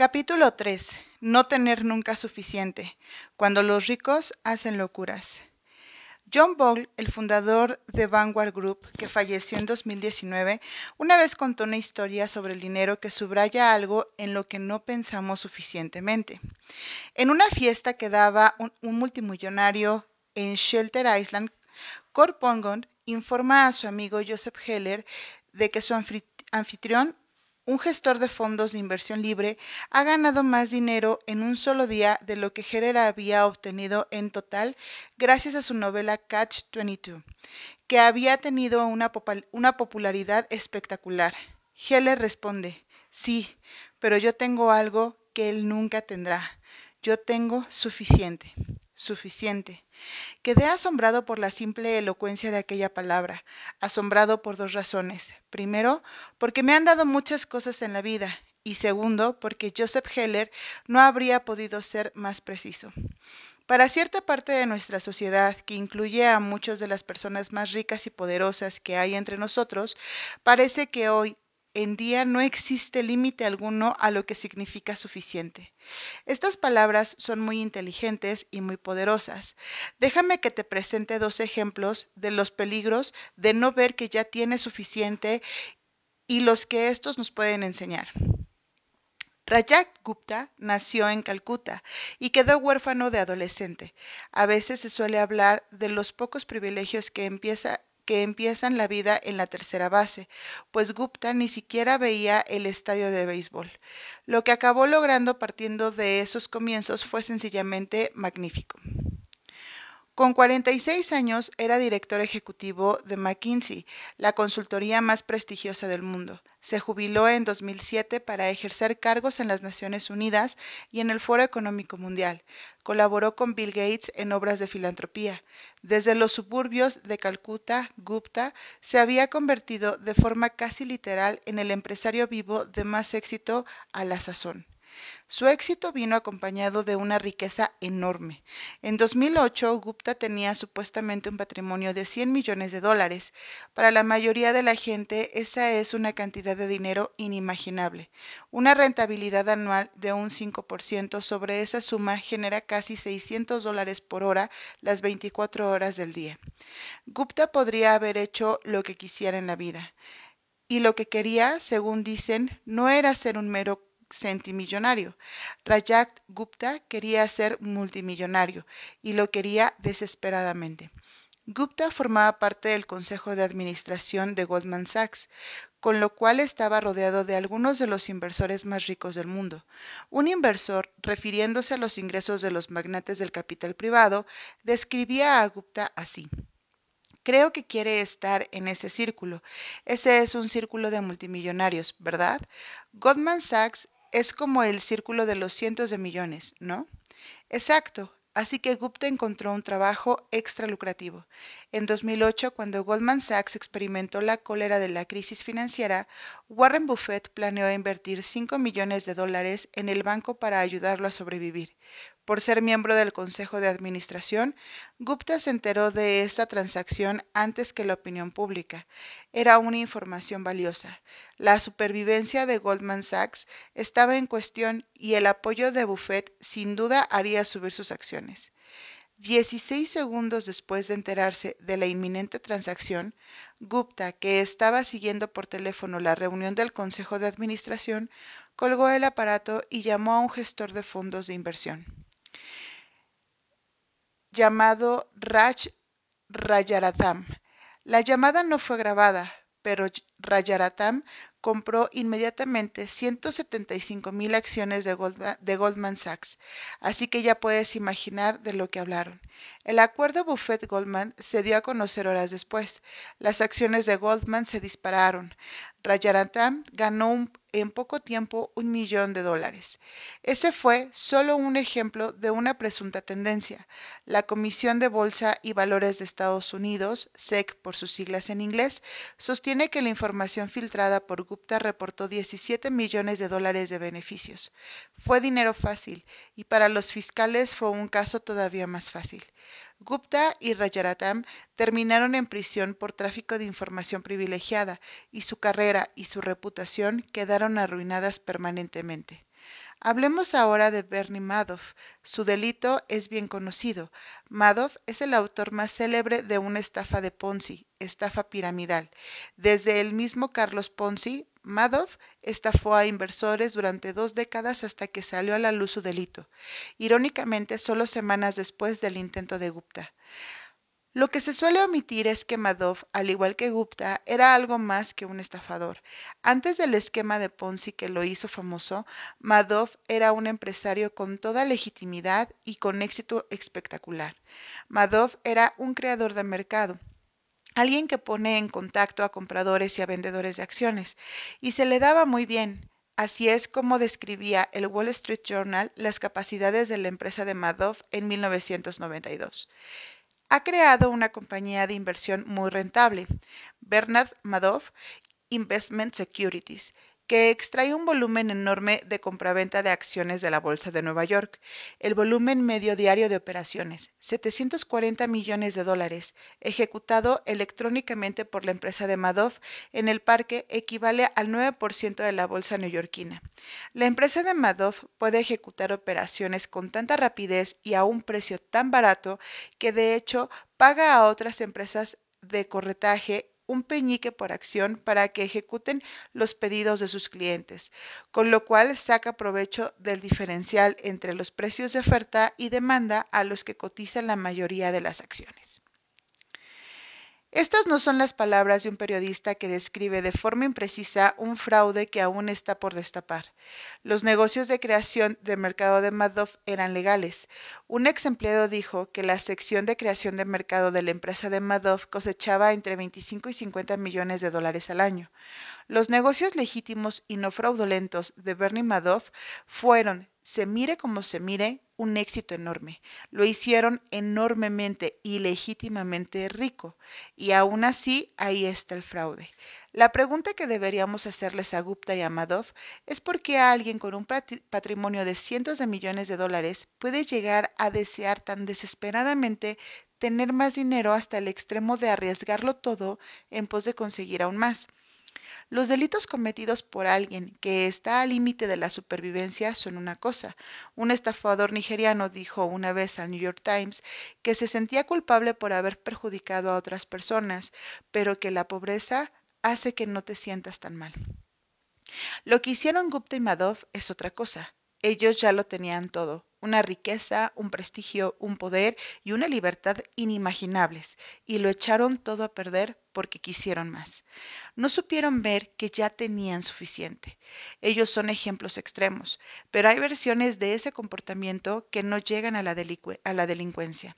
Capítulo 3. No tener nunca suficiente. Cuando los ricos hacen locuras. John Bogle, el fundador de Vanguard Group, que falleció en 2019, una vez contó una historia sobre el dinero que subraya algo en lo que no pensamos suficientemente. En una fiesta que daba un, multimillonario en Shelter Island, Vonnegut informa a su amigo Joseph Heller de que su anfitrión un gestor de fondos de inversión libre ha ganado más dinero en un solo día de lo que Heller había obtenido en total gracias a su novela Catch 22, que había tenido una popularidad espectacular. Heller responde, sí, pero yo tengo algo que él nunca tendrá. Yo tengo suficiente suficiente. Quedé asombrado por la simple elocuencia de aquella palabra, asombrado por dos razones. Primero, porque me han dado muchas cosas en la vida, y segundo, porque Joseph Heller no habría podido ser más preciso. Para cierta parte de nuestra sociedad, que incluye a muchas de las personas más ricas y poderosas que hay entre nosotros, parece que hoy en día no existe límite alguno a lo que significa suficiente. Estas palabras son muy inteligentes y muy poderosas. Déjame que te presente dos ejemplos de los peligros de no ver que ya tienes suficiente y los que estos nos pueden enseñar. Rajat Gupta nació en Calcuta y quedó huérfano de adolescente. A veces se suele hablar de los pocos privilegios que empieza que empiezan la vida en la tercera base, pues Gupta ni siquiera veía el estadio de béisbol. Lo que acabó logrando partiendo de esos comienzos fue sencillamente magnífico. Con 46 años era director ejecutivo de McKinsey, la consultoría más prestigiosa del mundo. Se jubiló en 2007 para ejercer cargos en las Naciones Unidas y en el Foro Económico Mundial. Colaboró con Bill Gates en obras de filantropía. Desde los suburbios de Calcuta, Gupta se había convertido de forma casi literal en el empresario vivo de más éxito a la sazón. Su éxito vino acompañado de una riqueza enorme. En 2008, Gupta tenía supuestamente un patrimonio de 100 millones de dólares. Para la mayoría de la gente, esa es una cantidad de dinero inimaginable. Una rentabilidad anual de un 5% sobre esa suma genera casi 600 dólares por hora las 24 horas del día. Gupta podría haber hecho lo que quisiera en la vida. Y lo que quería, según dicen, no era ser un mero centimillonario. Rajat Gupta quería ser multimillonario y lo quería desesperadamente. Gupta formaba parte del consejo de administración de Goldman Sachs, con lo cual estaba rodeado de algunos de los inversores más ricos del mundo. Un inversor, refiriéndose a los ingresos de los magnates del capital privado, describía a Gupta así. Creo que quiere estar en ese círculo. Ese es un círculo de multimillonarios, ¿verdad? Goldman Sachs es como el círculo de los cientos de millones, ¿no? Exacto. Así que Gupta encontró un trabajo extra lucrativo. En 2008, cuando Goldman Sachs experimentó la cólera de la crisis financiera, Warren Buffett planeó invertir 5 millones de dólares en el banco para ayudarlo a sobrevivir. Por ser miembro del Consejo de Administración, Gupta se enteró de esta transacción antes que la opinión pública. Era una información valiosa. La supervivencia de Goldman Sachs estaba en cuestión y el apoyo de Buffett sin duda haría subir sus acciones. Dieciséis segundos después de enterarse de la inminente transacción, Gupta, que estaba siguiendo por teléfono la reunión del Consejo de Administración, colgó el aparato y llamó a un gestor de fondos de inversión llamado Raj Rajaratam. La llamada no fue grabada, pero Rajaratam compró inmediatamente 175 mil acciones de Goldman, Sachs, así que ya puedes imaginar de lo que hablaron. El acuerdo Buffett-Goldman se dio a conocer horas después. Las acciones de Goldman se dispararon. Rajaratam ganó en poco tiempo un millón de dólares. Ese fue solo un ejemplo de una presunta tendencia. La Comisión de Bolsa y Valores de Estados Unidos, SEC por sus siglas en inglés, sostiene que la información filtrada por Gupta reportó 17 millones de dólares de beneficios. Fue dinero fácil y para los fiscales fue un caso todavía más fácil. Gupta y Rajaratam terminaron en prisión por tráfico de información privilegiada y su carrera y su reputación quedaron arruinadas permanentemente. Hablemos ahora de Bernie Madoff. Su delito es bien conocido. Madoff es el autor más célebre de una estafa de Ponzi, estafa piramidal. Desde el mismo Carlos Ponzi, Madoff estafó a inversores durante dos décadas hasta que salió a la luz su delito, irónicamente solo semanas después del intento de Gupta. Lo que se suele omitir es que Madoff, al igual que Gupta, era algo más que un estafador. Antes del esquema de Ponzi que lo hizo famoso, Madoff era un empresario con toda legitimidad y con éxito espectacular. Madoff era un creador de mercado, alguien que pone en contacto a compradores y a vendedores de acciones, y se le daba muy bien. Así es como describía el Wall Street Journal las capacidades de la empresa de Madoff en 1992 ha creado una compañía de inversión muy rentable, Bernard Madoff Investment Securities, que extrae un volumen enorme de compraventa de acciones de la Bolsa de Nueva York. El volumen medio diario de operaciones, 740 millones de dólares, ejecutado electrónicamente por la empresa de Madoff en el parque, equivale al 9% de la bolsa neoyorquina. La empresa de Madoff puede ejecutar operaciones con tanta rapidez y a un precio tan barato que de hecho paga a otras empresas de corretaje un peñique por acción para que ejecuten los pedidos de sus clientes, con lo cual saca provecho del diferencial entre los precios de oferta y demanda a los que cotizan la mayoría de las acciones. Estas no son las palabras de un periodista que describe de forma imprecisa un fraude que aún está por destapar. Los negocios de creación del mercado de Madoff eran legales. Un ex empleado dijo que la sección de creación de mercado de la empresa de Madoff cosechaba entre 25 y 50 millones de dólares al año. Los negocios legítimos y no fraudulentos de Bernie Madoff fueron, se mire como se mire, un éxito enorme. Lo hicieron enormemente y legítimamente rico. Y aún así, ahí está el fraude. La pregunta que deberíamos hacerles a Gupta y a Madoff es por qué alguien con un patrimonio de cientos de millones de dólares puede llegar a desear tan desesperadamente tener más dinero hasta el extremo de arriesgarlo todo en pos de conseguir aún más. Los delitos cometidos por alguien que está al límite de la supervivencia son una cosa. Un estafador nigeriano dijo una vez al New York Times que se sentía culpable por haber perjudicado a otras personas, pero que la pobreza hace que no te sientas tan mal. Lo que hicieron Gupta y Madoff es otra cosa. Ellos ya lo tenían todo, una riqueza, un prestigio, un poder y una libertad inimaginables, y lo echaron todo a perder porque quisieron más. No supieron ver que ya tenían suficiente. Ellos son ejemplos extremos, pero hay versiones de ese comportamiento que no llegan a la, a la delincuencia.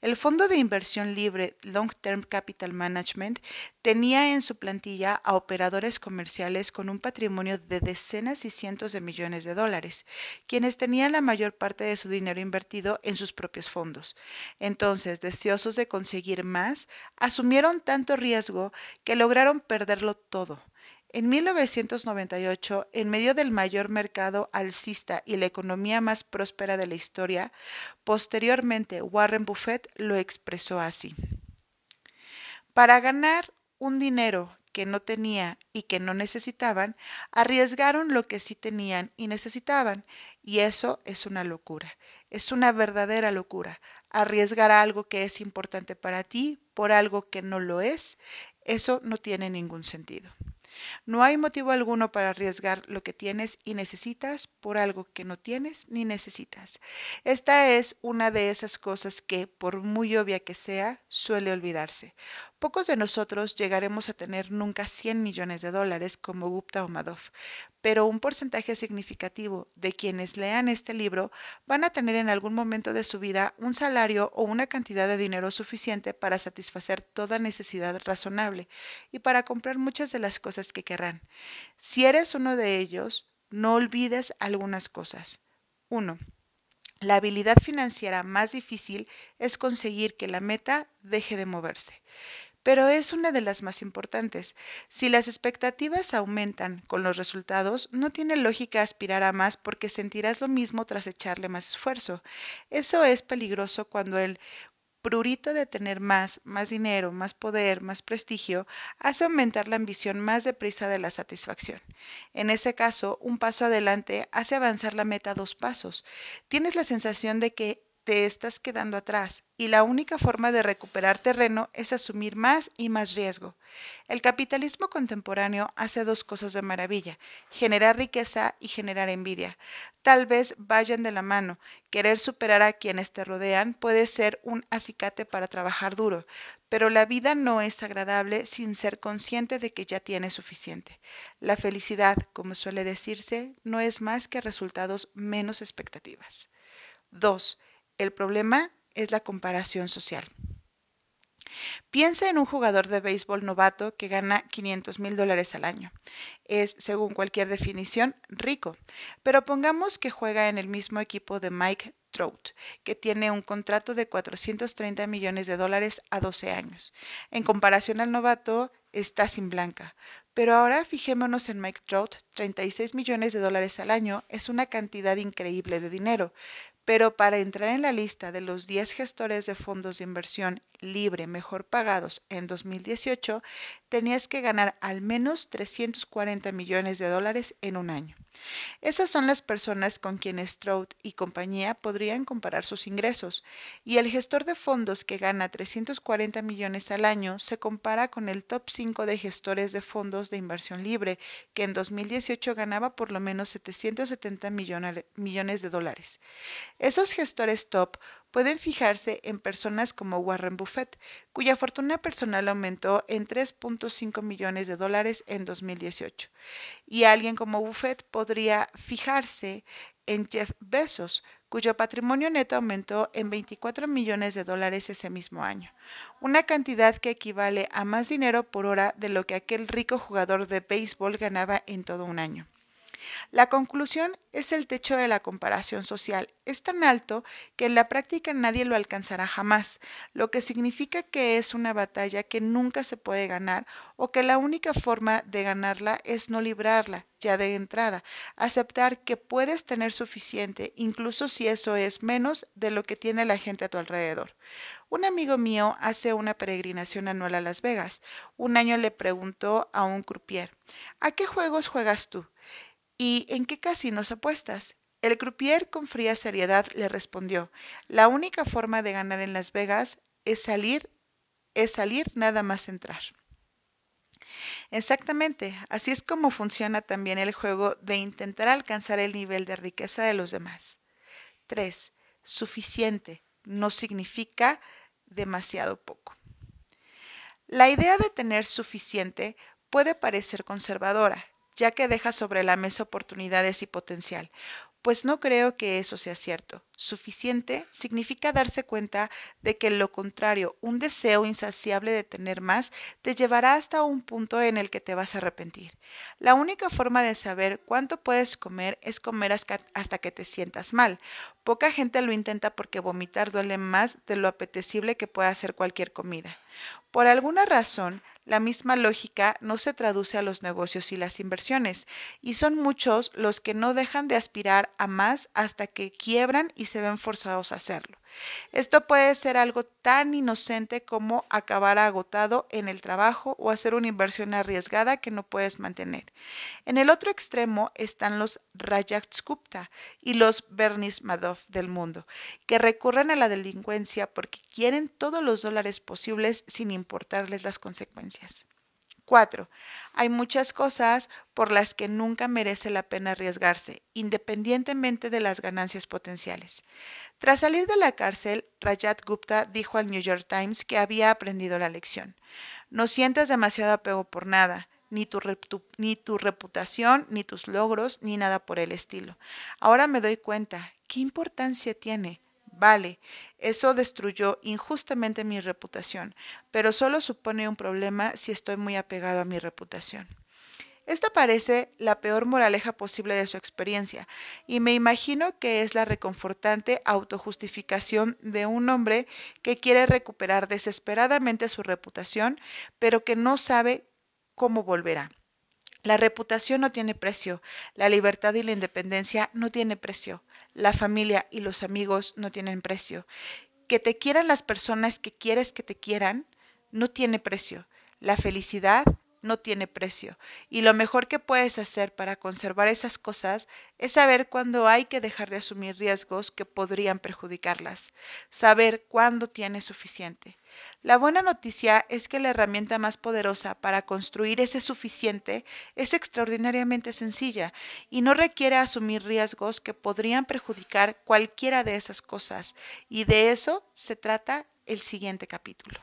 El fondo de inversión libre Long Term Capital Management tenía en su plantilla a operadores comerciales con un patrimonio de decenas y cientos de millones de dólares, quienes tenían la mayor parte de su dinero invertido en sus propios fondos. Entonces, deseosos de conseguir más, asumieron tanto riesgo que lograron perderlo todo. En 1998, en medio del mayor mercado alcista y la economía más próspera de la historia, posteriormente Warren Buffett lo expresó así. Para ganar un dinero que no tenía y que no necesitaban, arriesgaron lo que sí tenían y necesitaban, y eso es una locura, es una verdadera locura. Arriesgar algo que es importante para ti por algo que no lo es, eso no tiene ningún sentido. No hay motivo alguno para arriesgar lo que tienes y necesitas por algo que no tienes ni necesitas. Esta es una de esas cosas que, por muy obvia que sea, suele olvidarse. Pocos de nosotros llegaremos a tener nunca 100 millones de dólares como Gupta o Madoff, pero un porcentaje significativo de quienes lean este libro van a tener en algún momento de su vida un salario o una cantidad de dinero suficiente para satisfacer toda necesidad razonable y para comprar muchas de las cosas que querrán. Si eres uno de ellos, no olvides algunas cosas. 1. La habilidad financiera más difícil es conseguir que la meta deje de moverse pero es una de las más importantes. Si las expectativas aumentan con los resultados, no tiene lógica aspirar a más porque sentirás lo mismo tras echarle más esfuerzo. Eso es peligroso cuando el prurito de tener más, más dinero, más poder, más prestigio, hace aumentar la ambición más deprisa de la satisfacción. En ese caso, un paso adelante hace avanzar la meta dos pasos. Tienes la sensación de que te estás quedando atrás y la única forma de recuperar terreno es asumir más y más riesgo. El capitalismo contemporáneo hace dos cosas de maravilla, generar riqueza y generar envidia. Tal vez vayan de la mano. Querer superar a quienes te rodean puede ser un acicate para trabajar duro, pero la vida no es agradable sin ser consciente de que ya tienes suficiente. La felicidad, como suele decirse, no es más que resultados menos expectativas. 2. El problema es la comparación social. Piensa en un jugador de béisbol novato que gana 500 mil dólares al año. Es, según cualquier definición, rico, pero pongamos que juega en el mismo equipo de Mike Trout, que tiene un contrato de 430 millones de dólares a 12 años. En comparación al novato, está sin blanca. Pero ahora fijémonos en Mike Trout, 36 millones de dólares al año es una cantidad increíble de dinero, pero para entrar en la lista de los 10 gestores de fondos de inversión libre mejor pagados en 2018, tenías que ganar al menos 340 millones de dólares en un año. Esas son las personas con quienes Stroud y compañía podrían comparar sus ingresos, y el gestor de fondos que gana 340 millones al año se compara con el top 5 de gestores de fondos de inversión libre, que en 2018 ganaba por lo menos 770 millones de dólares. Esos gestores top pueden fijarse en personas como Warren Buffett, cuya fortuna personal aumentó en 3.5 millones de dólares en 2018. Y alguien como Buffett podría fijarse en Jeff Bezos, cuyo patrimonio neto aumentó en 24 millones de dólares ese mismo año, una cantidad que equivale a más dinero por hora de lo que aquel rico jugador de béisbol ganaba en todo un año. La conclusión es el techo de la comparación social. Es tan alto que en la práctica nadie lo alcanzará jamás, lo que significa que es una batalla que nunca se puede ganar o que la única forma de ganarla es no librarla ya de entrada, aceptar que puedes tener suficiente, incluso si eso es menos de lo que tiene la gente a tu alrededor. Un amigo mío hace una peregrinación anual a Las Vegas. Un año le preguntó a un croupier, ¿a qué juegos juegas tú? ¿Y en qué casinos apuestas? El croupier con fría seriedad le respondió, la única forma de ganar en Las Vegas es salir, es salir nada más entrar. Exactamente, así es como funciona también el juego de intentar alcanzar el nivel de riqueza de los demás. 3. Suficiente no significa demasiado poco. La idea de tener suficiente puede parecer conservadora, ya que deja sobre la mesa oportunidades y potencial. Pues no creo que eso sea cierto. Suficiente significa darse cuenta de que lo contrario, un deseo insaciable de tener más, te llevará hasta un punto en el que te vas a arrepentir. La única forma de saber cuánto puedes comer es comer hasta que te sientas mal. Poca gente lo intenta porque vomitar duele más de lo apetecible que puede hacer cualquier comida. Por alguna razón, la misma lógica no se traduce a los negocios y las inversiones, y son muchos los que no dejan de aspirar a más hasta que quiebran y se ven forzados a hacerlo. Esto puede ser algo tan inocente como acabar agotado en el trabajo o hacer una inversión arriesgada que no puedes mantener. En el otro extremo están los Rajat Gupta y los Bernice Madoff del mundo, que recurren a la delincuencia porque quieren todos los dólares posibles sin importarles las consecuencias. 4. Hay muchas cosas por las que nunca merece la pena arriesgarse, independientemente de las ganancias potenciales. Tras salir de la cárcel, Rajat Gupta dijo al New York Times que había aprendido la lección. No sientas demasiado apego por nada, ni tu, ni tu, reputación, ni tus logros, ni nada por el estilo. Ahora me doy cuenta, ¿qué importancia tiene? Vale, eso destruyó injustamente mi reputación, pero solo supone un problema si estoy muy apegado a mi reputación. Esta parece la peor moraleja posible de su experiencia, y me imagino que es la reconfortante autojustificación de un hombre que quiere recuperar desesperadamente su reputación, pero que no sabe cómo volverá. La reputación no tiene precio, la libertad y la independencia no tienen precio, la familia y los amigos no tienen precio. que te quieran las personas que quieres que te quieran no tiene precio. La felicidad no tiene precio. Y lo mejor que puedes hacer para conservar esas cosas es saber cuándo hay que dejar de asumir riesgos que podrían perjudicarlas. Saber cuándo tienes suficiente. La buena noticia es que la herramienta más poderosa para construir ese suficiente es extraordinariamente sencilla y no requiere asumir riesgos que podrían perjudicar cualquiera de esas cosas. Y de eso se trata el siguiente capítulo.